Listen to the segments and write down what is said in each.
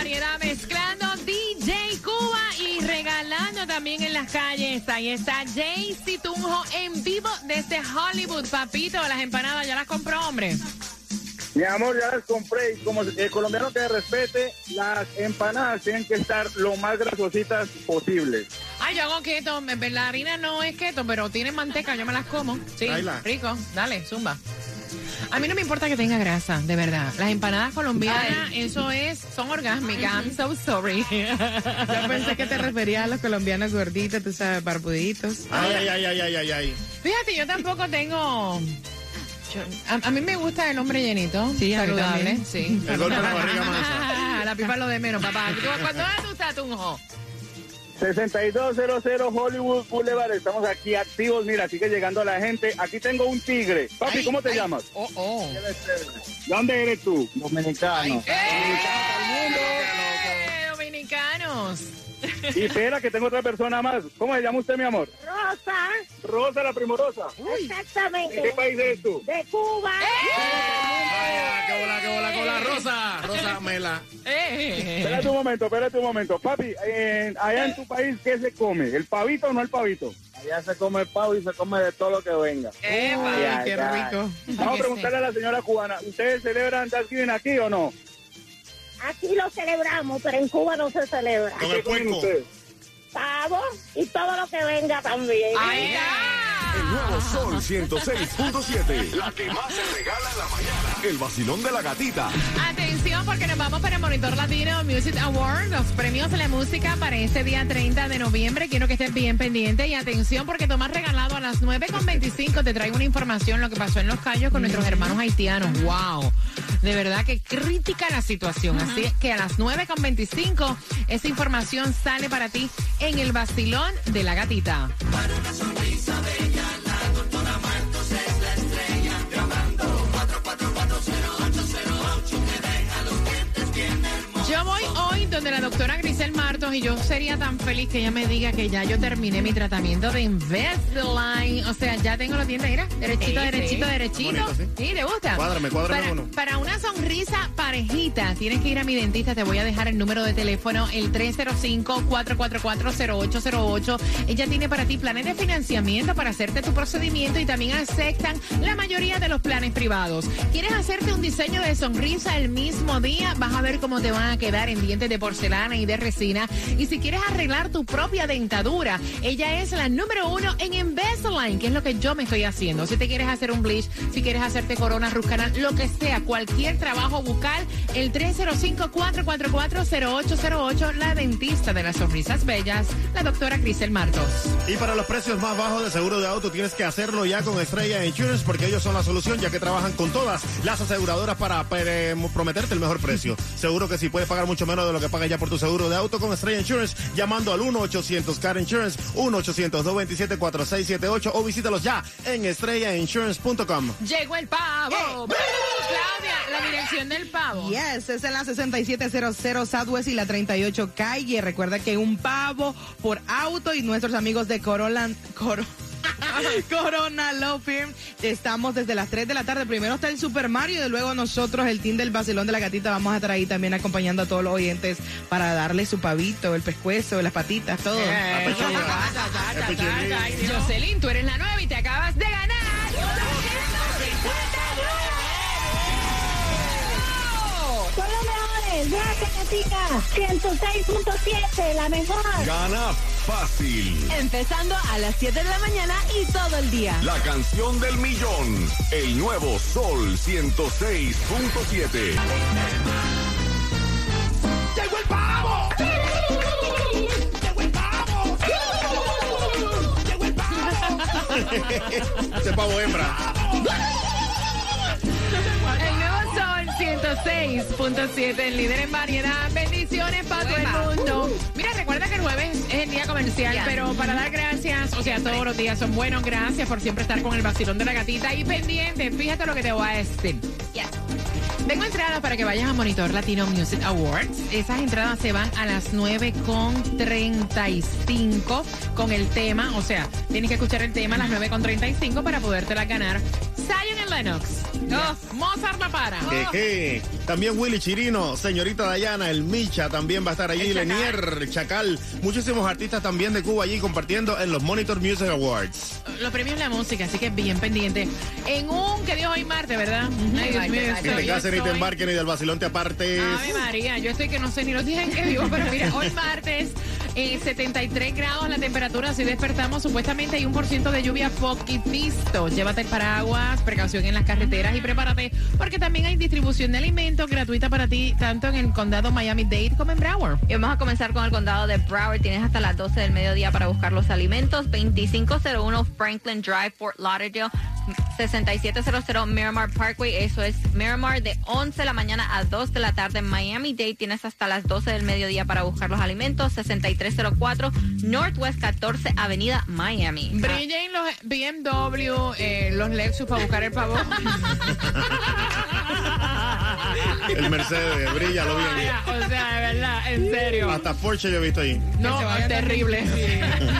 Variedad, mezclando DJ Cuba y regalando también en las calles. Ahí está Jaycee Tunjo en vivo desde Hollywood. Papito, las empanadas ya las compró, hombre. Mi amor, ya las compré y como el colombiano que respete, las empanadas tienen que estar lo más grasositas posible. Ay, yo hago keto. En verdad, La harina no es keto, pero tiene manteca, yo me las como. Sí, Baila. rico. Dale, zumba. A mí no me importa que tenga grasa, de verdad. Las empanadas colombianas, eso es, son orgásmicas. I'm so sorry. Yo pensé que te referías a los colombianos gorditos, tú sabes, barbuditos. Ay, ay, ay, ay, ay, ay, ay. Fíjate, yo tampoco tengo. a, a mí me gusta el hombre llenito. Sí, saludable. Sí. El golpe de la barriga. Ah, La pipa es lo de menos, papá. ¿Tú- ¿Cuándo tú estás, Tunjo? 6200 Hollywood Boulevard, estamos aquí activos, mira, sigue llegando la gente. Aquí tengo un tigre. Papi, ¿cómo te llamas? Oh, oh. ¿Dónde eres tú? Dominicano. ¡Eh! Dominicanos. Y espera que tengo otra persona más. ¿Cómo se llama usted, mi amor? Rosa, Rosa la primorosa. ¿De exactamente. qué país eres tú? De Cuba. Ay, qué bola, qué bola, qué bola. Rosa, Rosa Mela. Eh. Espérate un momento, espérate un momento. Papi, allá en tu país, ¿qué se come? ¿El pavito o no el pavito? Allá se come el pavo y se come de todo lo que venga. Ay, Ay, qué ay. rico. Vamos a preguntarle a la señora cubana, ¿ustedes celebran Thanksgiving aquí o no? Aquí lo celebramos, pero en Cuba no se celebra. Con el ¿Qué comen puerco. ustedes? Pavo y todo lo que venga también. Ahí está. El nuevo Sol 106.7. La que más se regala en la mañana. El vacilón de la gatita. Atención porque nos vamos para el Monitor Latino Music Award, los premios de la música para este día 30 de noviembre. Quiero que estés bien pendiente y atención porque Tomás regalado a las 9.25 te traigo una información lo que pasó en Los Cayos con nuestros hermanos haitianos. ¡Wow! De verdad que crítica la situación. Así es que a las 9.25 esa información sale para ti en el vacilón de la gatita. Yo voy hoy donde la doctora Y yo sería tan feliz que ella me diga que ya yo terminé mi tratamiento de Invisalign. O sea, ya tengo los dientes, mira, derechito, Sí, derechito, sí. derechito. Bonito, sí. ¿Sí? ¿Te gusta? Cuádrame, cuádrame para, uno. para una sonrisa parejita, tienes que ir a mi dentista. Te voy a dejar el número de teléfono, el 305-444-0808. Ella tiene para ti planes de financiamiento para hacerte tu procedimiento y también aceptan la mayoría de los planes privados. ¿Quieres hacerte un diseño de sonrisa el mismo día? Vas a ver cómo te van a quedar en dientes de porcelana y de resina. Y si quieres arreglar tu propia dentadura, ella es la número uno en Invisalign, que es lo que yo me estoy haciendo. Si te quieres hacer un bleach, si quieres hacerte corona, root canal, lo que sea, cualquier trabajo bucal, el 305-444-0808, la dentista de las sonrisas bellas, la doctora Crisel Martos. Y para los precios más bajos de seguro de auto tienes que hacerlo ya con Estrella Insurance porque ellos son la solución ya que trabajan con todas las aseguradoras para eh, prometerte el mejor precio. Seguro que si puedes pagar mucho menos de lo que pagas ya por tu seguro de auto con Estrella Insurance llamando al 1-800-CAR Insurance, 1-800-227-4678 o visítalos ya en estrellainsurance.com. Llegó el pavo. Claudia, la dirección del pavo. Yes, es en la 6700 Southwest y la 38 calle. Recuerda que un pavo por auto y nuestros amigos de Corolla, Coro- Corona Law Firm. Estamos desde las 3 de la tarde. Primero está el Super Mario y luego nosotros, el team del Basilón de la Gatita, vamos a estar ahí también acompañando a todos los oyentes para darle su pavito, el pescuezo, las patitas, todo. Eh, ta, ta. Jocelyn, tú eres la nueva y te acabas de ganar. Son los mejores. Gracias, Gatica. 106.7, la mejor. Gana fácil. Empezando a las 7 de la mañana y todo el día. La canción del millón. El nuevo Sol 106.7. ¡Llegó el pavo! ¡Llegó el pavo! ¡Llegó el pavo! Ese pavo hembra. El nuevo Sol 106.7, el líder en variedad. Bendiciones pero para dar gracias, o sea, todos los días son buenos. Gracias por siempre estar con el vacilón de la gatita y pendiente. Fíjate lo que te voy a decir. Tengo entradas para que vayas a Monitor Latino Music Awards. Esas entradas se van a las 9.35 con el tema. O sea, tienes que escuchar el tema a las 9.35 para podértela ganar. Zion y Lennox. Oh, Mozart La Para. Jeje. También Willy Chirino, señorita Dayana, el Micha también va a estar allí, El. Lenier, Chacal. Muchísimos artistas también de Cuba allí compartiendo en los Monitor Music Awards. Los premios de la música, así que bien pendiente. En un, que Dios hoy martes, ¿verdad? Ay, Dios mío, Que estoy- te cases ni te embarques ni del vacilón te apartes. Ave María, yo estoy que no sé ni los días en que vivo, pero mira, hoy martes, eh, 73 grados la temperatura, así despertamos. Supuestamente hay un por ciento de lluvia poquitisto. Llévate el paraguas, precaución en las carreteras y prepárate, porque también hay distribución de alimentos gratuita para ti, tanto en el condado Miami-Dade como en Broward. Y vamos a comenzar con el condado de Broward. Tienes hasta las 12 del mediodía para buscar los alimentos. 2501 Franklin Drive, Fort Lauderdale. 6700 Miramar Parkway. Eso es Miramar de 11 de la mañana a 2 de la tarde. Miami Dade tienes hasta las 12 del mediodía para buscar los alimentos. 6304 Northwest 14 Avenida Miami. Brillen los BMW, eh, los Lexus para buscar el pavo. El Mercedes, brilla, lo bien. O sea, de verdad, en serio. Hasta Porsche yo he visto ahí. No, se vaya terrible.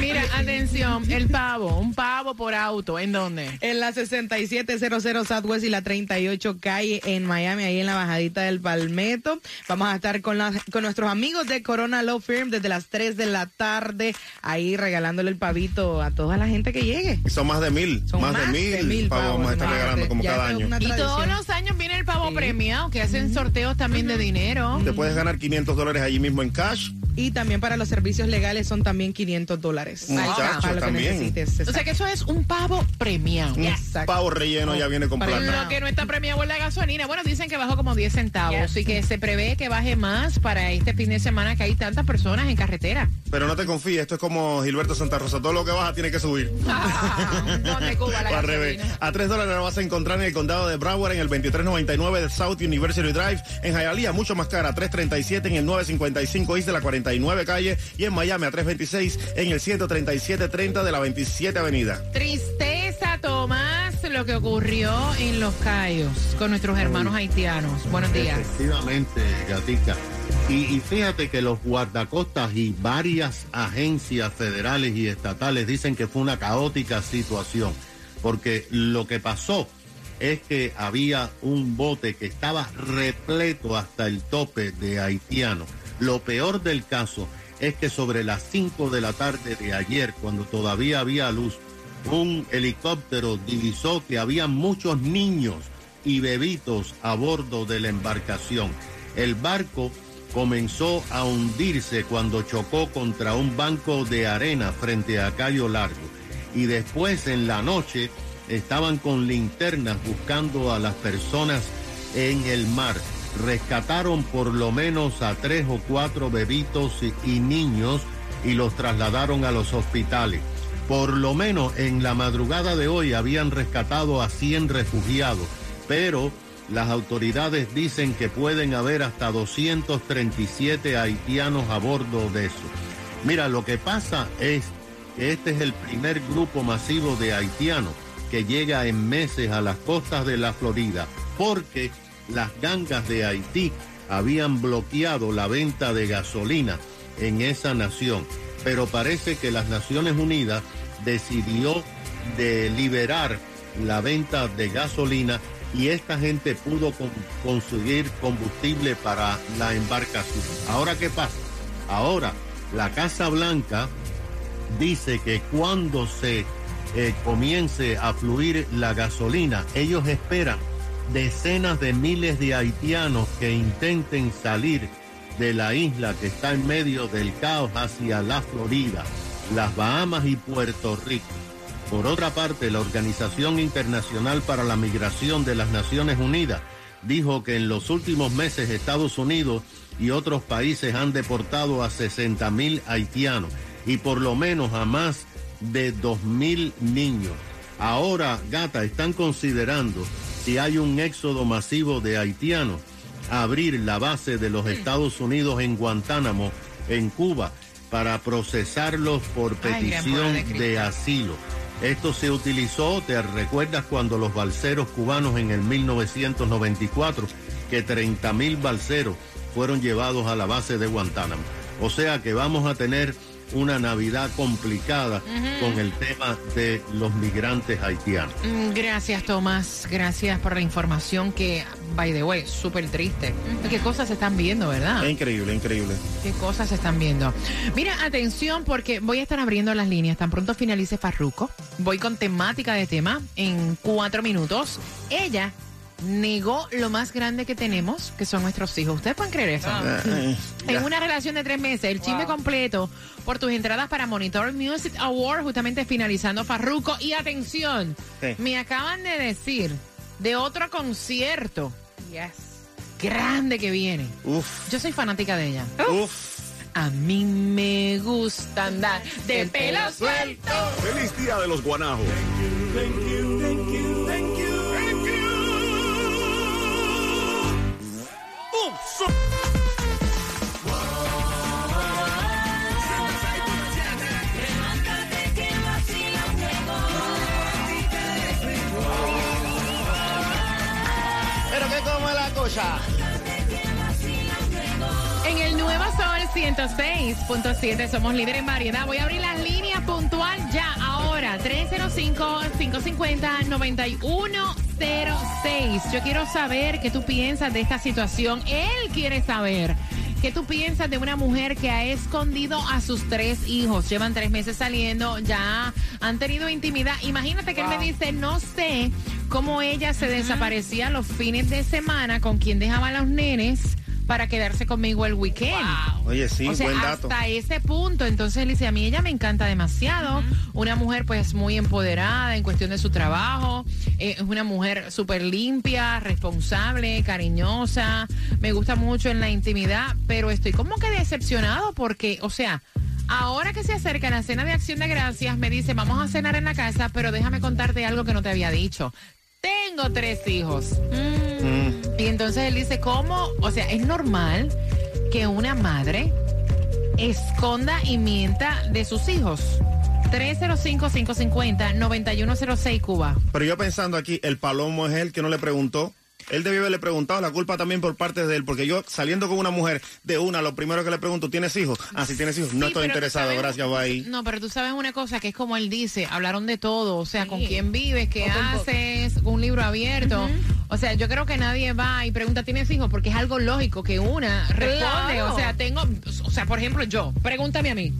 Mira, atención, el pavo, un pavo por auto, ¿en dónde? En la 6700 Southwest y la 38 calle en Miami, ahí en la bajadita del Palmetto. Vamos a estar con, la- con nuestros amigos de Corona Law Firm desde las 3 de la tarde, ahí regalándole el pavito a toda la gente que llegue. Y son más de mil. Son más, de mil. pavos vamos a estar regalando como Ya cada es año. Y todos los años viene el pavo Sí. premiado, que hacen sorteos también de dinero. Te puedes ganar 500 dólares allí mismo en cash. Y también para los servicios legales son también 500 dólares. Muchachos, Para lo que necesites. O sea que eso es un pavo premiado. Un Exacto. pavo relleno ya viene con plata. Lo que no está premiado es la gasolina. Bueno, dicen que bajó como 10 centavos y que se prevé que baje más para este fin de semana que hay tantas personas en carretera. Pero no te confíes, esto es como Gilberto Santa Rosa. Todo lo que baja tiene que subir. Ah, ¿Dónde Cuba la O al revés. A 3 dólares lo vas a encontrar en el condado de Broward en el 2399 de South University Drive. En Hialeah, mucho más cara, 337 en el 955 East de la 49 calle. Y en Miami, a 326 en el 13730 de la 27 avenida. Tristeza, Tomás, lo que ocurrió en Los Cayos con nuestros hermanos haitianos. Buenos días. Efectivamente, Gatica. Y, y fíjate que los guardacostas y varias agencias federales y estatales dicen que fue una caótica situación, porque lo que pasó es que había un bote que estaba repleto hasta el tope de haitianos. Lo peor del caso es que sobre las 5 de la tarde de ayer, cuando todavía había luz, un helicóptero divisó que había muchos niños y bebitos a bordo de la embarcación. El barco comenzó a hundirse cuando chocó contra un banco de arena frente a Cayo Largo. Y después en la noche estaban con linternas buscando a las personas en el mar. Rescataron por lo menos a tres o cuatro bebitos y, niños y los trasladaron a los hospitales. Por lo menos en la madrugada de hoy habían rescatado a 100 refugiados, pero las autoridades dicen que pueden haber hasta 237 haitianos a bordo de eso. Mira, lo que pasa es que este es el primer grupo masivo de haitianos que llega en meses a las costas de la Florida, porque las gangas de Haití habían bloqueado la venta de gasolina en esa nación. Pero parece que las Naciones Unidas decidió de liberar la venta de gasolina y esta gente pudo con- conseguir combustible para la embarcación. Ahora, ¿qué pasa? Ahora, la Casa Blanca dice que cuando se eh, comience a fluir la gasolina, ellos esperan decenas de miles de haitianos que intenten salir de la isla que está en medio del caos hacia la Florida, las Bahamas y Puerto Rico. Por otra parte, la Organización Internacional para la Migración de las Naciones Unidas dijo que en los últimos meses Estados Unidos y otros países han deportado a 60 mil haitianos y por lo menos a más de 2.000 niños. Ahora, gata, están considerando si hay un éxodo masivo de haitianos, abrir la base de los Estados Unidos en Guantánamo, en Cuba, para procesarlos por Ay, petición de de asilo. Esto se utilizó, te recuerdas cuando los balseros cubanos en el 1994, que 30 mil balseros fueron llevados a la base de Guantánamo. O sea que vamos a tener una Navidad complicada con el tema de los migrantes haitianos. Mm, Gracias, Tomás. Gracias por la información que, by the way, súper triste. ¿Qué cosas se están viendo, verdad? Increíble, increíble. ¿Qué cosas se están viendo? Mira, atención, porque voy a estar abriendo las líneas. Tan pronto finalice Farruco. Voy con temática de tema en cuatro minutos. Ella negó lo más grande que tenemos, que son nuestros hijos. ¿Ustedes pueden creer eso? Eh, En una relación de tres meses, el chisme completo por tus entradas para Monitor Music Award, justamente finalizando Farruco. Y atención, Sí. me acaban de decir de otro concierto grande que viene. Uf, Yo soy fanática de ella. uf. A mí me gusta andar de pelo suelto. Feliz Día de los Guanajos. Pero qué como la cosa. En el Nuevo Sol 106.7 somos líder en variedad. Voy a abrir las líneas puntual ya ahora. 305-550-9106. Yo quiero saber qué tú piensas de esta situación. Él quiere saber. ¿Qué tú piensas de una mujer que ha escondido a sus tres hijos? Llevan tres meses saliendo, ya han tenido intimidad. Imagínate que él me dice, no sé cómo ella se desaparecía los fines de semana con quien dejaba a los nenes para quedarse conmigo el weekend. Oye, sí, o sea, buen dato. hasta ese punto. Entonces él dice, a mí ella me encanta demasiado. Una mujer pues muy empoderada en cuestión de su trabajo. Eh, es una mujer súper limpia, responsable, cariñosa. Me gusta mucho en la intimidad, pero estoy como que decepcionado porque, o sea... Ahora que se acerca la cena de acción de gracias, me dice, vamos a cenar en la casa, pero déjame contarte algo que no te había dicho. Tengo tres hijos. Mm. Y entonces él dice, ¿cómo? O sea, es normal que una madre esconda y mienta de sus hijos. 305-550-9106 Cuba. Pero yo pensando aquí, el palomo es él que no le preguntó. Él debió haberle preguntado, la culpa también por parte de él, porque yo saliendo con una mujer de una, lo primero que le pregunto, ¿tienes hijos? Ah, si tienes hijos, no Sí, estoy interesado, sabes- gracias, bye. No, pero tú sabes una cosa que es como él dice, hablaron de todo, o sea, con quién vives, qué haces, un libro abierto. O sea, yo creo que nadie va y pregunta, ¿tienes hijos? Porque es algo lógico que una responde. Claro. O sea, tengo, o sea, por ejemplo, yo, pregúntame a mí.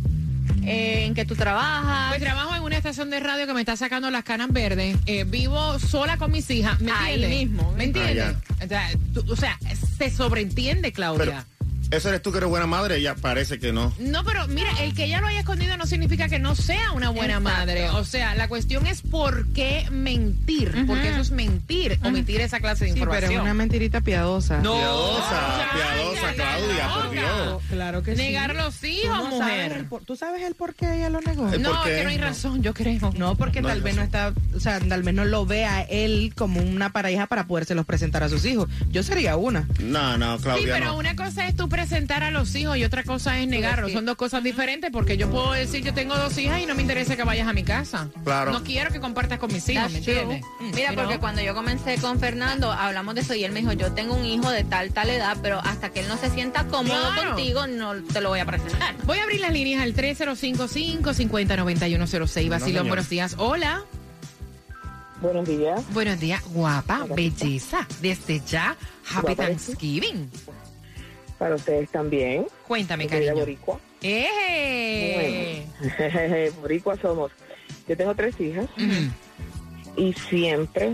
Eh, en que tú trabajas. Pues trabajo en una estación de radio que me está sacando las canas verdes. Eh, vivo sola con mis hijas. ¿Me Ahí entiendes? mismo. ¿Me entiendes? o, sea, tú- o sea, se sobreentiende, Claudia. Pero, ¿eso eres tú que eres buena madre? Ya parece que no. No, pero mira, el que ella lo haya escondido no significa que no sea una buena Exacto. madre. O sea, la cuestión es por qué mentir. Porque eso es mentir, omitir esa clase de Sí, información. pero es una mentirita piadosa. No, Piadosa, ya, piadosa, ya, Claudia, por. Dios. Claro que sí. Negar los ¿Tú hijos, no sabes mujer. por- ¿Tú sabes el por qué ella lo negó? No, ¿Por qué? que no hay razón, yo creo. No, porque No tal vez no está, o sea, tal vez no lo vea a él como una pareja para podérselos presentar a sus hijos. Yo sería una. No, no, Sí, Claudia, pero no. una cosa es tú presentar a los hijos y otra cosa es negarlo. Son dos cosas diferentes porque yo puedo decir yo tengo dos hijas y no me interesa que vayas a mi casa. Claro. No quiero que compartas con mis hijos, That's ¿me true. entiendes? Mira, You porque know? cuando yo comencé con Fernando, hablamos de eso y él me dijo, yo tengo un hijo de tal, tal edad, pero hasta que él no se sienta cómodo Claro. contigo, no te lo voy a presentar. Voy a abrir las líneas al 305-550-9106. Basilón, señor. buenos días. Hola. Buenos días. Buenos días, guapa, belleza. Desde ya, Happy Guapa, Thanksgiving. Para ustedes también. Cuéntame, cariño. Boricua. ¡Eh! Boricua somos. Yo tengo tres hijas Ujú, y siempre,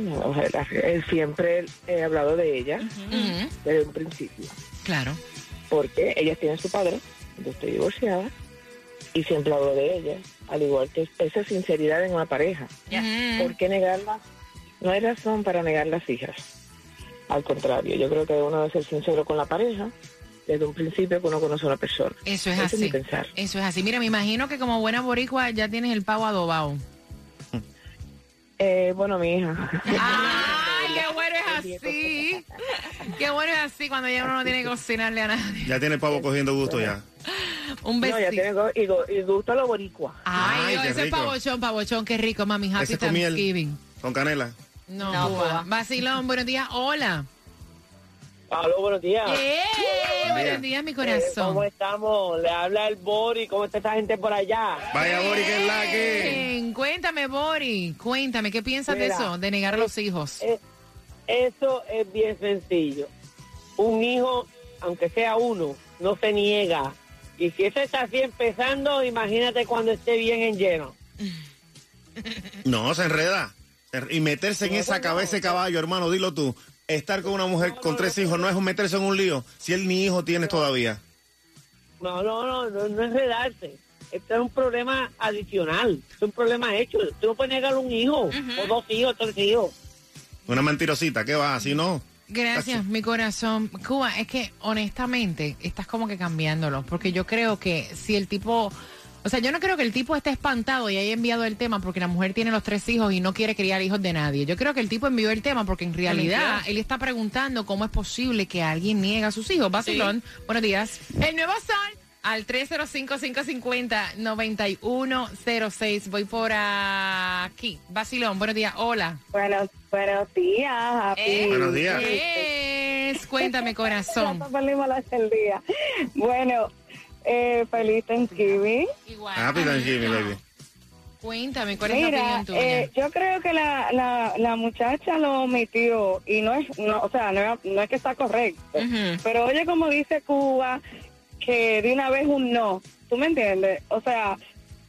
eh, siempre he hablado de ellas desde un principio. Claro. Porque ellas tienen su padre, yo estoy divorciada y siempre hablo de ellas. Al igual que esa sinceridad en una pareja. Ujú. ¿Por qué negarlas? No hay razón para negar las hijas. Al contrario, yo creo que uno debe ser sincero con la pareja desde un principio que uno conoce a una persona. Eso es así. pensar. Eso es así. Mira, me imagino que como buena boricua ya tienes el pavo adobado. Eh, bueno, mi hija. ¡Ay, qué bueno es así! Qué bueno es así cuando ya uno no tiene que cocinarle a nadie. Ya tiene el pavo cogiendo gusto ya. Un No, ya besito. tiene go- y, go- y gusta lo boricua. Ay, Ay, Dios, qué ese rico. pavochón, pavochón, qué rico, mami. Happy Ese con miel. Thanksgiving. Con canela. No, No. Vacilón, buenos días. Hola. Aló, buenos días. ¡Eh! Buenos días, mi Eh, ¿Cómo corazón. estamos? Le habla el Bori. ¿Cómo está esta gente por allá? Vaya, Bori, que es la que. Bien, Cuéntame, Bori. Cuéntame, ¿qué piensas de eso? De negar a los hijos. Eh, eso es bien sencillo. Un hijo, aunque sea uno, no se niega. Y si eso está así empezando, imagínate cuando esté bien en lleno. No, se enreda. Y meterse en esa cabeza de caballo, hermano, dilo tú. Estar con una mujer con tres hijos no es un meterse en un lío si él ni hijo tiene todavía. No, no, no, no, no es redarse. Este es un problema adicional. Es un problema hecho. Tú no puedes negar un hijo, o dos hijos, tres hijos. Una mentirosita, ¿qué va? Así no. Gracias, mi corazón. Cuba, es que honestamente estás como que cambiándolo, porque yo creo que si el tipo, o sea, yo no creo que el tipo esté espantado y haya enviado el tema porque la mujer tiene los tres hijos y no quiere criar hijos de nadie. Yo creo que el tipo envió el tema porque en realidad él está preguntando cómo es posible que alguien niega a sus hijos. Vacilón, buenos días. El nuevo sol al 305-550-9106. Voy por aquí. Vacilón, buenos días. Hola. Buenos, buenos días, Happy. Eh, Buenos días. Es, cuéntame, corazón. Ya perdimos la el día. Bueno, eh, feliz Thanksgiving. Igual. Happy Thanksgiving, baby. Cuéntame, ¿cuál es la Mira, opinión tuya? eh, yo creo que la, la, la muchacha lo omitió y no es, no, o sea, no, es- no es que está correcto. Pero oye, como dice Cuba, que de una vez un no. ¿Tú me entiendes? O sea,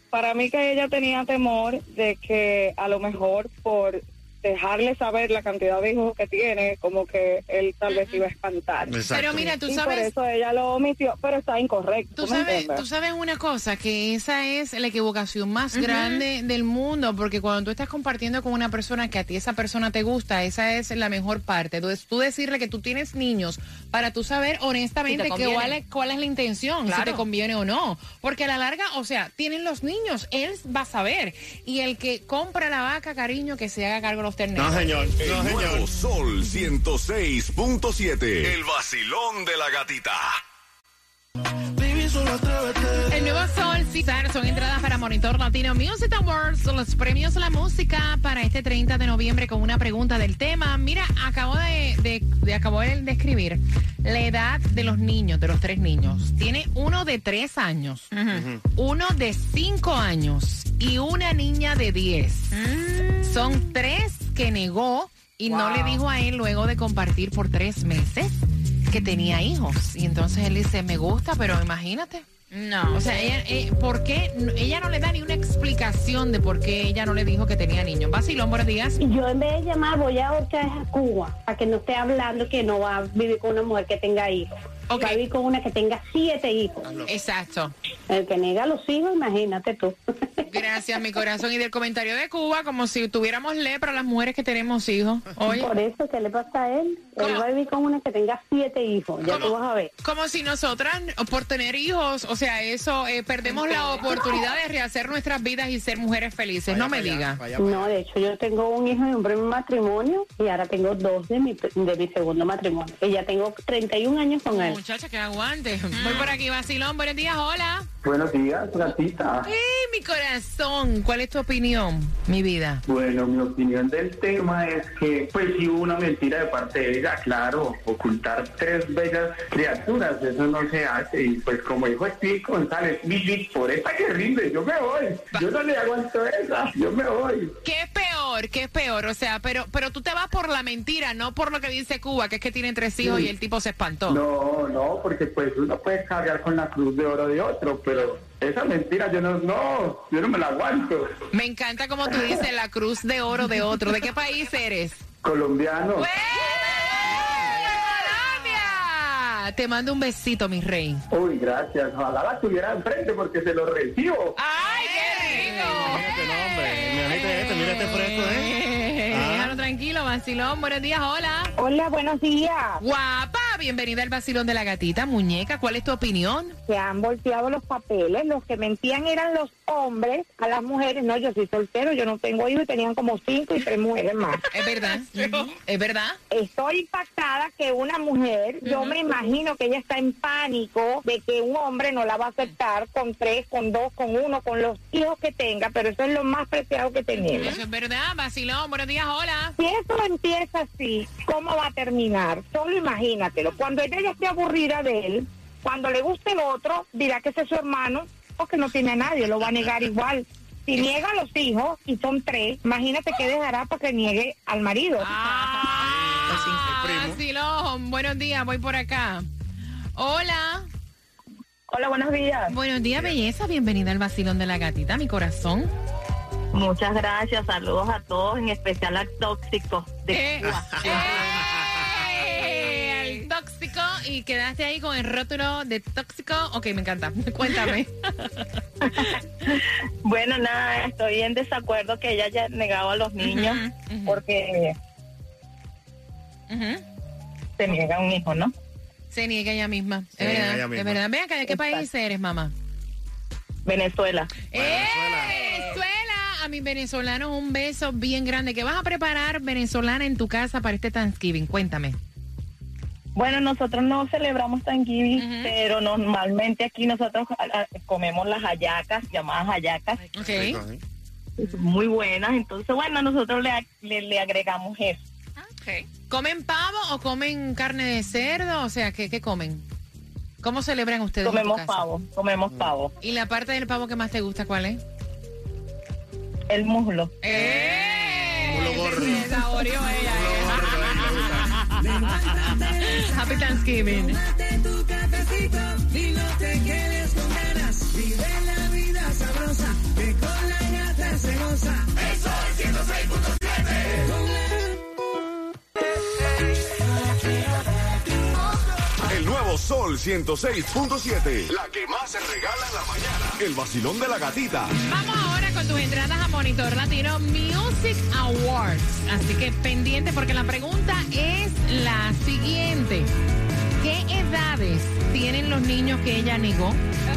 para mí que ella tenía temor de que a lo mejor por dejarle saber la cantidad de hijos que tiene, como que él tal vez iba a espantar. Exacto. Pero mira, tú y por sabes, eso ella lo omitió, pero está incorrecto. tú ¿tú me sabes, tú sabes una cosa, que esa es la equivocación más grande del mundo, porque cuando tú estás compartiendo con una persona que a ti esa persona te gusta, esa es la mejor parte. Entonces, tú decirle que tú tienes niños para tú saber honestamente Si que cuál, es, cuál es la intención, si te conviene o no. Porque a la larga, o sea, tienen los niños, él va a saber. Y el que compra la vaca, cariño, que se haga cargo los terneros. No, señor. El No, nuevo. Sol 106.7. El vacilón de la gatita. El nuevo Sol, César, son entradas para Monitor Latino Music Awards, los premios a la música para este 30 de noviembre con una pregunta del tema. Mira, acabo de, de, de- acabo de, de escribir la edad de los niños, de los tres niños. Tiene uno de tres años, uno de cinco años y una niña de diez. Son tres que negó y no le dijo a él luego de compartir por tres meses que tenía hijos. Y entonces él dice, me gusta, pero imagínate. No. O sea, ella, eh, ¿por qué? Ella no le da ni una explicación de por qué ella no le dijo que tenía niños. Vacilón, buenos días. Y yo en vez de llamar voy a ahorcar a Cuba para que no esté hablando que no va a vivir con una mujer que tenga hijos. Ok. Va a vivir con una que tenga siete hijos. Exacto. El que niega a los hijos, imagínate tú. Gracias, mi corazón. Y del comentario de Cuba, como si tuviéramos lepra las mujeres que tenemos hijos. Oye. Por eso, ¿qué le pasa a él? ¿Cómo? Él va a vivir con una que tenga siete hijos. Ya ¿Cómo? tú vas a ver. Como si nosotras, por tener hijos, o sea, eso, eh, perdemos la oportunidad de rehacer nuestras vidas y ser mujeres felices. no me diga. No, de hecho, yo tengo un hijo de un primer matrimonio y ahora tengo dos de mi, de mi segundo matrimonio. Y ya tengo 31 años con él. Muchacha, que aguante. Voy por aquí, vacilón. Buenos días, hola. Buenos días, gatita. ¡Ey, mi corazón! ¿Cuál es tu opinión, mi vida? Bueno, mi opinión del tema es que, pues, si hubo una mentira de parte de ella, claro, ocultar tres bellas criaturas, eso no se hace. Y pues, como dijo Steve González, Vivi, por esta que rinde, yo me voy. Yo no le aguanto esa, yo me voy. ¿Qué es peor? ¿Qué es peor? O sea, pero, pero tú te vas por la mentira, no por lo que dice Cuba, que es que tiene tres hijos y el tipo se espantó. No, no, porque pues uno puede cargar con la cruz de oro de otro, pero esa mentira yo no, no, yo no me la aguanto. Me encanta como tú dices la cruz de oro de otro. ¿De qué país eres? Colombiano. ¡Colombia! Te mando un besito, mi rey. Uy, gracias. Ojalá la tuviera enfrente porque se lo recibo. ¡Ay, qué rico! Imagínate, no, hombre. Imagínate este, mira este fresco, ¿eh? Eh, Ah. Déjalo tranquilo, vacilón. Buenos días, hola. Hola, buenos días. Guapa, bienvenida al vacilón de la gatita. Muñeca, ¿cuál es tu opinión? Se han volteado los papeles. Los que mentían eran los hombres a las mujeres. No, yo soy soltero, yo no tengo hijos y tenían como cinco y tres mujeres más. Es verdad. Es verdad. Estoy impactada que una mujer, yo me imagino que ella está en pánico de que un hombre no la va a aceptar con tres, con dos, con uno, con los hijos que tenga, pero eso es lo más preciado que tenemos. Eso es verdad, vacilón. Buenos días, hola. Si eso empieza así, ¿cómo va a terminar? Solo imagínatelo. Cuando ella ya esté aburrida de él, cuando le guste el otro, dirá que ese es su hermano o que no tiene a nadie, lo va a negar igual. Si niega a los hijos, y son tres, imagínate qué dejará para que niegue al marido. Ah, vacilón. Buenos días, voy por acá. Hola. Hola, buenos días. Buenos días, belleza. Bienvenida al vacilón de la gatita, mi corazón. Muchas gracias, saludos a todos, en especial al tóxico de Eh, Cuba. eh, tóxico y quedaste ahí con el rótulo de tóxico. Ok, me encanta. Cuéntame. Bueno, nada, estoy en desacuerdo que ella haya negado a los niños porque se niega un hijo, ¿no? Se niega ella misma. Se Es verdad. ella Es misma. verdad. Ven acá, ¿de qué Exacto. país eres, mamá? Venezuela. ¡Eh! Venezuela. A mis venezolanos un beso bien grande. ¿Qué vas a preparar venezolana en tu casa para este Thanksgiving? Cuéntame. Bueno, nosotros no celebramos Thanksgiving, pero normalmente aquí nosotros ah, ah, comemos las hallacas, llamadas hallacas. Muy buenas, entonces bueno, nosotros le, le, le agregamos eso. ¿Comen pavo o comen carne de cerdo? O sea, ¿qué, qué comen? ¿Cómo celebran ustedes? en tu Comemos casa? pavo, comemos pavo. ¿Y la parte del pavo que más te gusta cuál es? El muslo. ¡Eh! Se saboreó ella, eh. Happy Thanksgiving. tu cafecito y no te quedes con ganas. Vive la vida sabrosa, que con la gata se goza. Eso es 106.7. Sol 106.7. La que más se regala en la mañana. El vacilón de la gatita. Vamos ahora con tus entradas a Monitor Latino Music Awards. Así que pendiente porque la pregunta es la siguiente. ¿Qué edades tienen los niños que ella negó?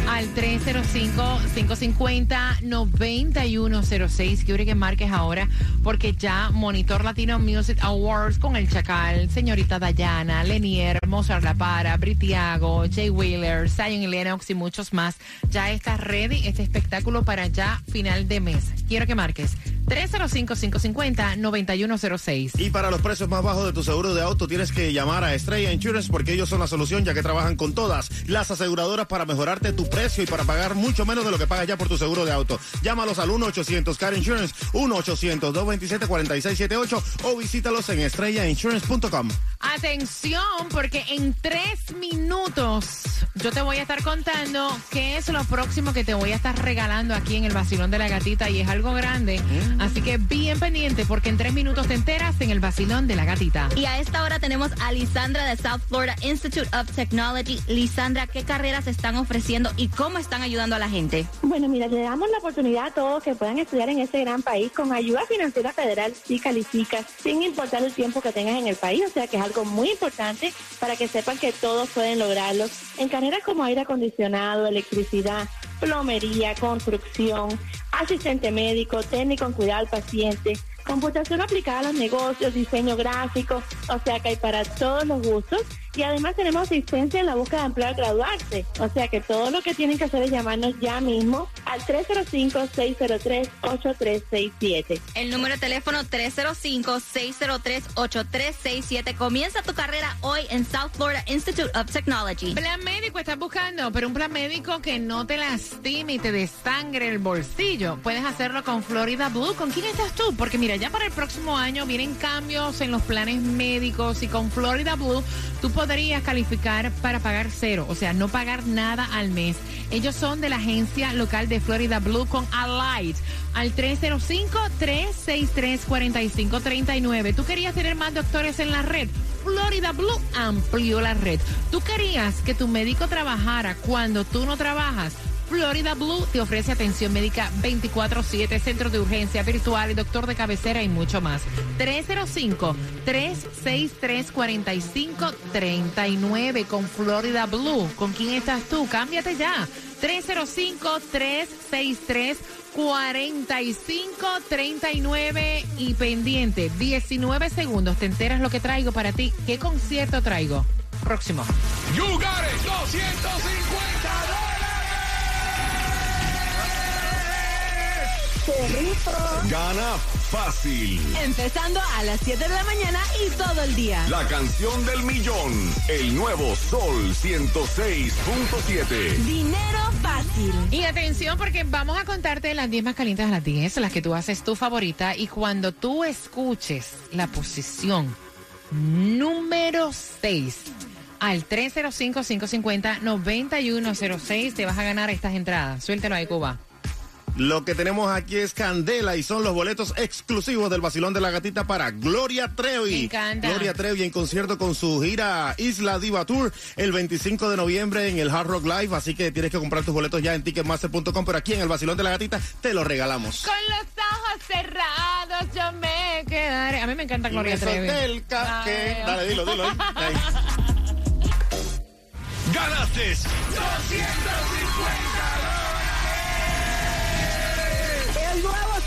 Al 305-550-9106. Quiero que marques ahora porque ya Monitor Latino Music Awards con El Chacal, Señorita Dayana, Lenier, Mozart La Para, Britiago, Jay Wheeler, Zion Lennox y muchos más. Ya está ready este espectáculo para ya final de mes. Quiero que marques 305-550-9106. Y para los precios más bajos de tu seguro de auto tienes que llamar a Estrella Insurance porque ellos son la solución ya que trabajan con todas las aseguradoras para mejorarte tu precio y para pagar mucho menos de lo que pagas ya por tu seguro de auto. Llámalos al 1-800-CAR Insurance, 1-800-227-4678 o visítalos en estrellainsurance.com. Atención, porque en tres minutos yo te voy a estar contando qué es lo próximo que te voy a estar regalando aquí en el Vacilón de la Gatita y es algo grande. Así que bien pendiente porque en tres minutos te enteras en el Vacilón de la Gatita. Y a esta hora tenemos a Lisandra de South Florida Institute of Technology. Lisandra, ¿qué carreras están ofreciendo y cómo están ayudando a la gente? Bueno, mira, le damos la oportunidad a todos que puedan estudiar en este gran país con ayuda financiera federal si calificas, sin importar el tiempo que tengas en el país. O sea que es algo muy importante para que sepan que todos pueden lograrlo. En carreras como aire acondicionado, electricidad, plomería, construcción, asistente médico, técnico en cuidado al paciente, computación aplicada a los negocios, diseño gráfico, o sea que hay para todos los gustos. Y además tenemos asistencia en la búsqueda de empleo al graduarse. O sea que todo lo que tienen que hacer es llamarnos ya mismo al 305-603-8367. El número de teléfono 305-603-8367. Comienza tu carrera hoy en South Florida Institute of Technology. Plan médico estás buscando, pero un plan médico que no te lastime y te desangre el bolsillo. Puedes hacerlo con Florida Blue. ¿Con quién estás tú? Porque mira, ya para el próximo año vienen cambios en los planes médicos y con Florida Blue tú podrías calificar para pagar cero, o sea, no pagar nada al mes. Ellos son de la agencia local de Florida Blue con Alight al 305-363-4539. ¿Tú querías tener más doctores en la red? Florida Blue amplió la red. ¿Tú querías que tu médico trabajara cuando tú no trabajas? Florida Blue te ofrece atención médica 24-7, centro de urgencia virtual, doctor de cabecera y mucho más. 305-363-4539 con Florida Blue. ¿Con quién estás tú? Cámbiate ya. 305-363-4539 y pendiente. 19 segundos. Te enteras lo que traigo para ti. ¿Qué concierto traigo? Próximo. You got it, 250 Gana fácil. Empezando a las 7 de la mañana y todo el día. La canción del millón. El nuevo Sol 106.7. Dinero fácil. Y atención porque vamos a contarte las 10 más calientes a las 10, las que tú haces tu favorita y cuando tú escuches la posición número 6 al 305-550-9106 te vas a ganar estas entradas. Suéltelo ahí, Cuba. Lo que tenemos aquí es Candela y son los boletos exclusivos del Basilón de la Gatita para Gloria Trevi. Me encanta. Gloria Trevi en concierto con su gira Isla Diva Tour el 25 de noviembre en el Hard Rock Live. Así que tienes que comprar tus boletos ya en Ticketmaster.com. Pero aquí en el Basilón de la Gatita te los regalamos. Con los ojos cerrados yo me quedaré. A mí me encanta Gloria Trevi. solté el ca- Ay, que- Dale, dilo, dilo. ahí. Ahí. Ganaste 250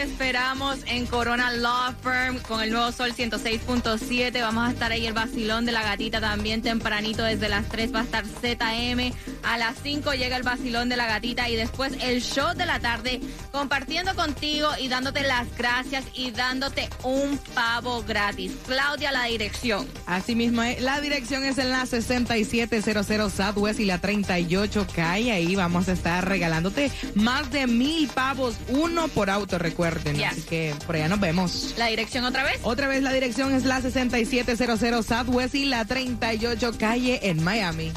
Te esperamos en Corona Law Firm con el nuevo Sol 106.7. Vamos a estar ahí el vacilón de la gatita también tempranito desde las 3 va a estar ZM. A las 5 llega el vacilón de la gatita y después el show de la tarde compartiendo contigo y dándote las gracias y dándote un pavo gratis. Claudia, la dirección. Así mismo, es. la dirección es en la 6700 Southwest y la 38 calle. Ahí vamos a estar regalándote más de mil pavos, uno por auto, recuerden. Yes. Así que por allá nos vemos. La dirección otra vez. Otra vez la dirección es la 6700 Southwest y la 38 calle en Miami.